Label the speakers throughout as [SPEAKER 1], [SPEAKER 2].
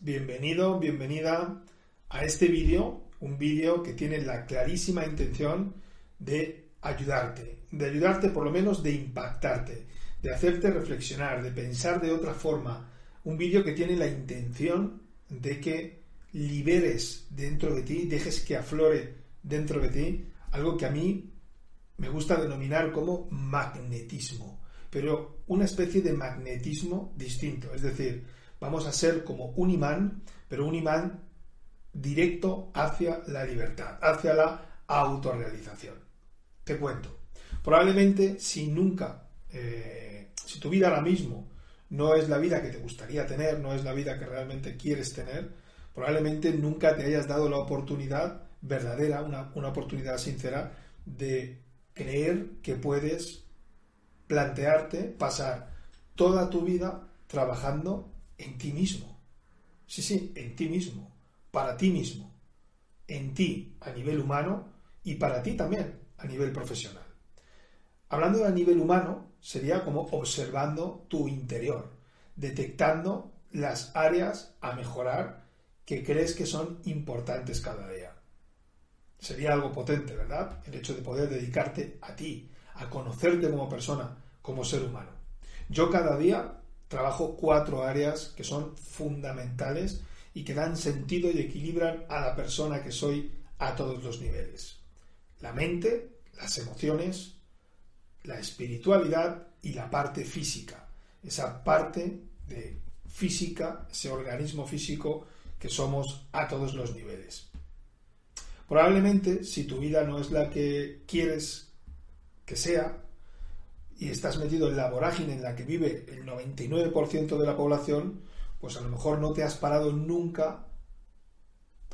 [SPEAKER 1] Bienvenido, bienvenida a este vídeo, un vídeo que tiene la clarísima intención de ayudarte, de ayudarte por lo menos de impactarte, de hacerte reflexionar, de pensar de otra forma, un vídeo que tiene la intención de que liberes dentro de ti, dejes que aflore dentro de ti algo que a mí me gusta denominar como magnetismo, pero una especie de magnetismo distinto, es decir, vamos a ser como un imán, pero un imán directo hacia la libertad, hacia la autorrealización. Te cuento. Probablemente si nunca, eh, si tu vida ahora mismo no es la vida que te gustaría tener, no es la vida que realmente quieres tener, probablemente nunca te hayas dado la oportunidad verdadera, una, una oportunidad sincera de creer que puedes plantearte pasar toda tu vida trabajando en ti mismo. Sí, sí, en ti mismo, para ti mismo, en ti a nivel humano y para ti también a nivel profesional. Hablando de a nivel humano, sería como observando tu interior, detectando las áreas a mejorar que crees que son importantes cada día. Sería algo potente, ¿verdad? El hecho de poder dedicarte a ti, a conocerte como persona, como ser humano. Yo cada día trabajo cuatro áreas que son fundamentales y que dan sentido y equilibran a la persona que soy a todos los niveles. La mente, las emociones, la espiritualidad y la parte física. Esa parte de física, ese organismo físico que somos a todos los niveles. Probablemente, si tu vida no es la que quieres que sea, y estás metido en la vorágine en la que vive el 99% de la población, pues a lo mejor no te has parado nunca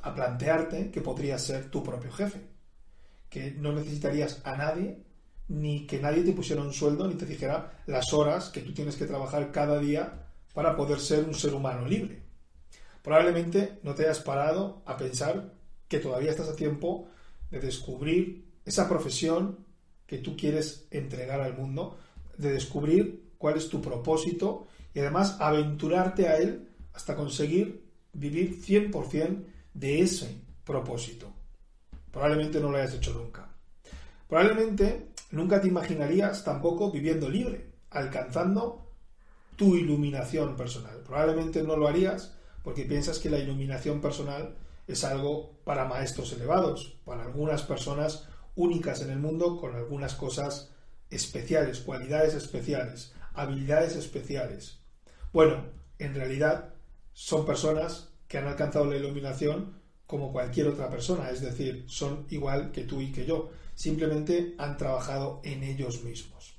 [SPEAKER 1] a plantearte que podrías ser tu propio jefe, que no necesitarías a nadie, ni que nadie te pusiera un sueldo, ni te dijera las horas que tú tienes que trabajar cada día para poder ser un ser humano libre. Probablemente no te hayas parado a pensar que todavía estás a tiempo de descubrir esa profesión que tú quieres entregar al mundo, de descubrir cuál es tu propósito y además aventurarte a él hasta conseguir vivir 100% de ese propósito. Probablemente no lo hayas hecho nunca. Probablemente nunca te imaginarías tampoco viviendo libre, alcanzando tu iluminación personal. Probablemente no lo harías porque piensas que la iluminación personal es algo para maestros elevados, para algunas personas únicas en el mundo con algunas cosas especiales, cualidades especiales, habilidades especiales. Bueno, en realidad son personas que han alcanzado la iluminación como cualquier otra persona, es decir, son igual que tú y que yo, simplemente han trabajado en ellos mismos.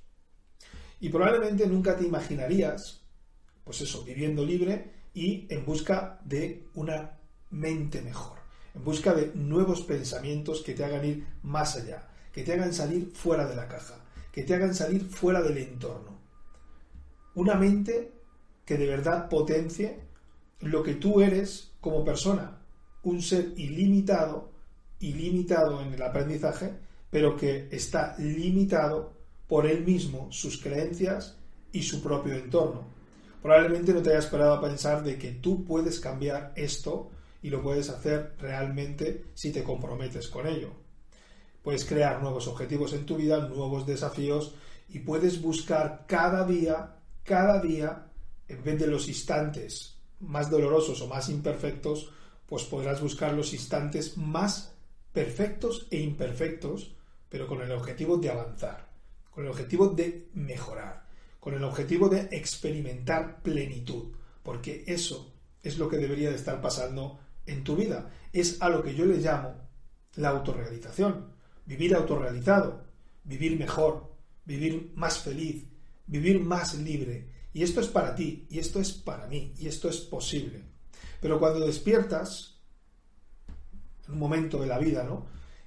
[SPEAKER 1] Y probablemente nunca te imaginarías, pues eso, viviendo libre y en busca de una mente mejor, en busca de nuevos pensamientos que te hagan ir más allá, que te hagan salir fuera de la caja, que te hagan salir fuera del entorno. Una mente que de verdad potencie lo que tú eres como persona, un ser ilimitado, ilimitado en el aprendizaje, pero que está limitado por él mismo, sus creencias y su propio entorno. Probablemente no te hayas esperado a pensar de que tú puedes cambiar esto y lo puedes hacer realmente si te comprometes con ello. Puedes crear nuevos objetivos en tu vida, nuevos desafíos y puedes buscar cada día, cada día, en vez de los instantes más dolorosos o más imperfectos, pues podrás buscar los instantes más perfectos e imperfectos, pero con el objetivo de avanzar, con el objetivo de mejorar, con el objetivo de experimentar plenitud, porque eso es lo que debería de estar pasando en tu vida. Es a lo que yo le llamo la autorrealización, vivir autorrealizado, vivir mejor, vivir más feliz, vivir más libre. Y esto es para ti, y esto es para mí, y esto es posible. Pero cuando despiertas, en un momento de la vida, ¿no?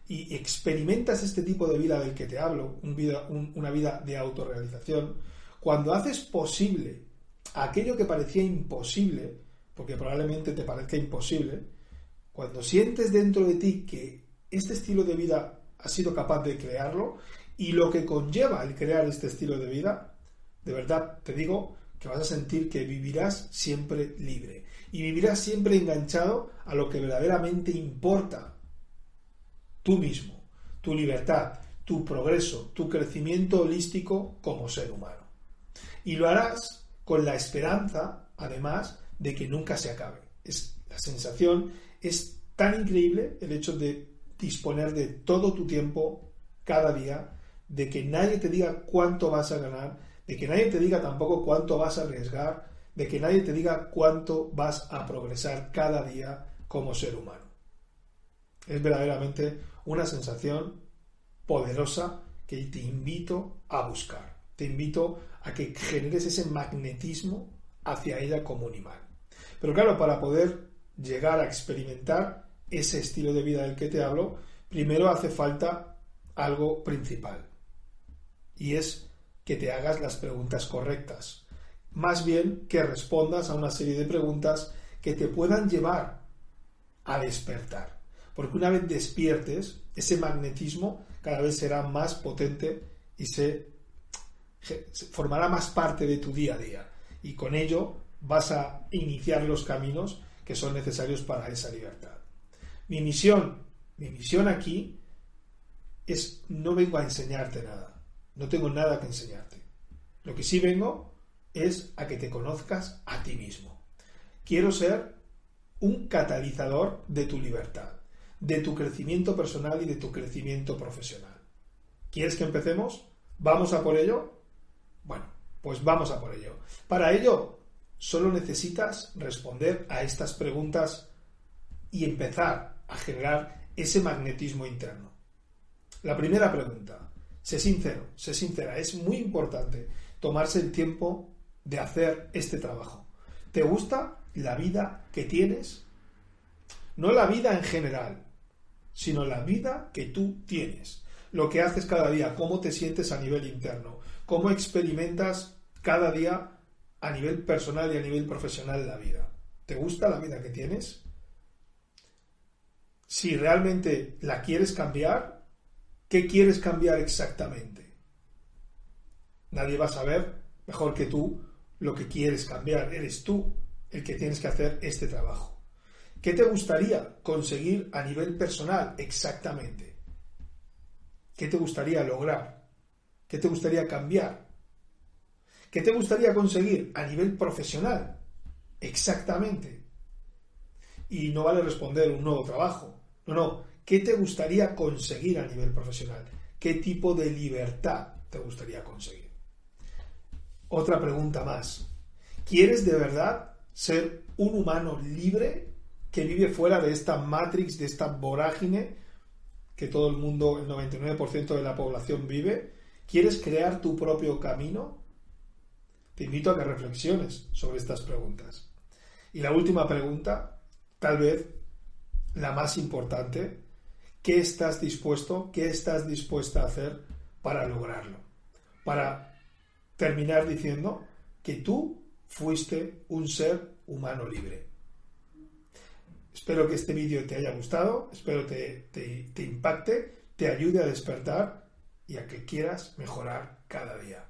[SPEAKER 1] Y experimentas este tipo de vida del que te hablo, una vida de autorrealización, cuando haces posible aquello que parecía imposible, porque probablemente te parezca imposible, cuando sientes dentro de ti que este estilo de vida has sido capaz de crearlo y lo que conlleva el crear este estilo de vida, de verdad te digo que vas a sentir que vivirás siempre libre y vivirás siempre enganchado a lo que verdaderamente importa. Tú mismo, tu libertad, tu progreso, tu crecimiento holístico como ser humano. Y lo harás con la esperanza, además, de que nunca se acabe. Es, la sensación es tan increíble el hecho de disponer de todo tu tiempo cada día, de que nadie te diga cuánto vas a ganar, de que nadie te diga tampoco cuánto vas a arriesgar, de que nadie te diga cuánto vas a progresar cada día como ser humano. Es verdaderamente una sensación poderosa que te invito a buscar. Te invito a que generes ese magnetismo hacia ella como un imán. Pero claro, para poder llegar a experimentar ese estilo de vida del que te hablo, primero hace falta algo principal. Y es que te hagas las preguntas correctas. Más bien que respondas a una serie de preguntas que te puedan llevar a despertar. Porque una vez despiertes, ese magnetismo cada vez será más potente y se, formará más parte de tu día a día. Y con ello vas a iniciar los caminos que son necesarios para esa libertad. Mi misión, mi misión aquí es no vengo a enseñarte nada, no tengo nada que enseñarte. Lo que sí vengo es a que te conozcas a ti mismo. Quiero ser un catalizador de tu libertad, de tu crecimiento personal y de tu crecimiento profesional. ¿Quieres que empecemos? ¿Vamos a por ello? Bueno, pues vamos a por ello. Para ello, solo necesitas responder a estas preguntas y empezar a generar ese magnetismo interno. La primera pregunta, sé sincero, sé sincera, es muy importante tomarse el tiempo de hacer este trabajo. ¿Te gusta la vida que tienes? No la vida en general, sino la vida que tú tienes. Lo que haces cada día, cómo te sientes a nivel interno, cómo experimentas cada día a nivel personal y a nivel profesional la vida. ¿Te gusta la vida que tienes? si realmente la quieres cambiar, ¿qué quieres cambiar exactamente? Nadie va a saber mejor que tú lo que quieres cambiar. Eres tú el que tienes que hacer este trabajo. ¿Qué te gustaría conseguir a nivel personal exactamente? ¿Qué te gustaría lograr? ¿Qué te gustaría cambiar? ¿Qué te gustaría conseguir a nivel profesional? Exactamente. Y no vale responder un nuevo trabajo. No, no. ¿Qué te gustaría conseguir a nivel profesional? ¿Qué tipo de libertad te gustaría conseguir? Otra pregunta más. ¿Quieres de verdad ser un humano libre que vive fuera de esta matrix, de esta vorágine que todo el mundo, el 99% de la población vive? ¿Quieres crear tu propio camino? Te invito a que reflexiones sobre estas preguntas. Y la última pregunta, tal vez la más importante, ¿qué estás dispuesto, qué estás dispuesta a hacer para lograrlo? Para terminar diciendo que tú fuiste un ser humano libre. Espero que este vídeo te haya gustado, espero te, te, te impacte, te ayude a despertar y a que quieras mejorar cada día.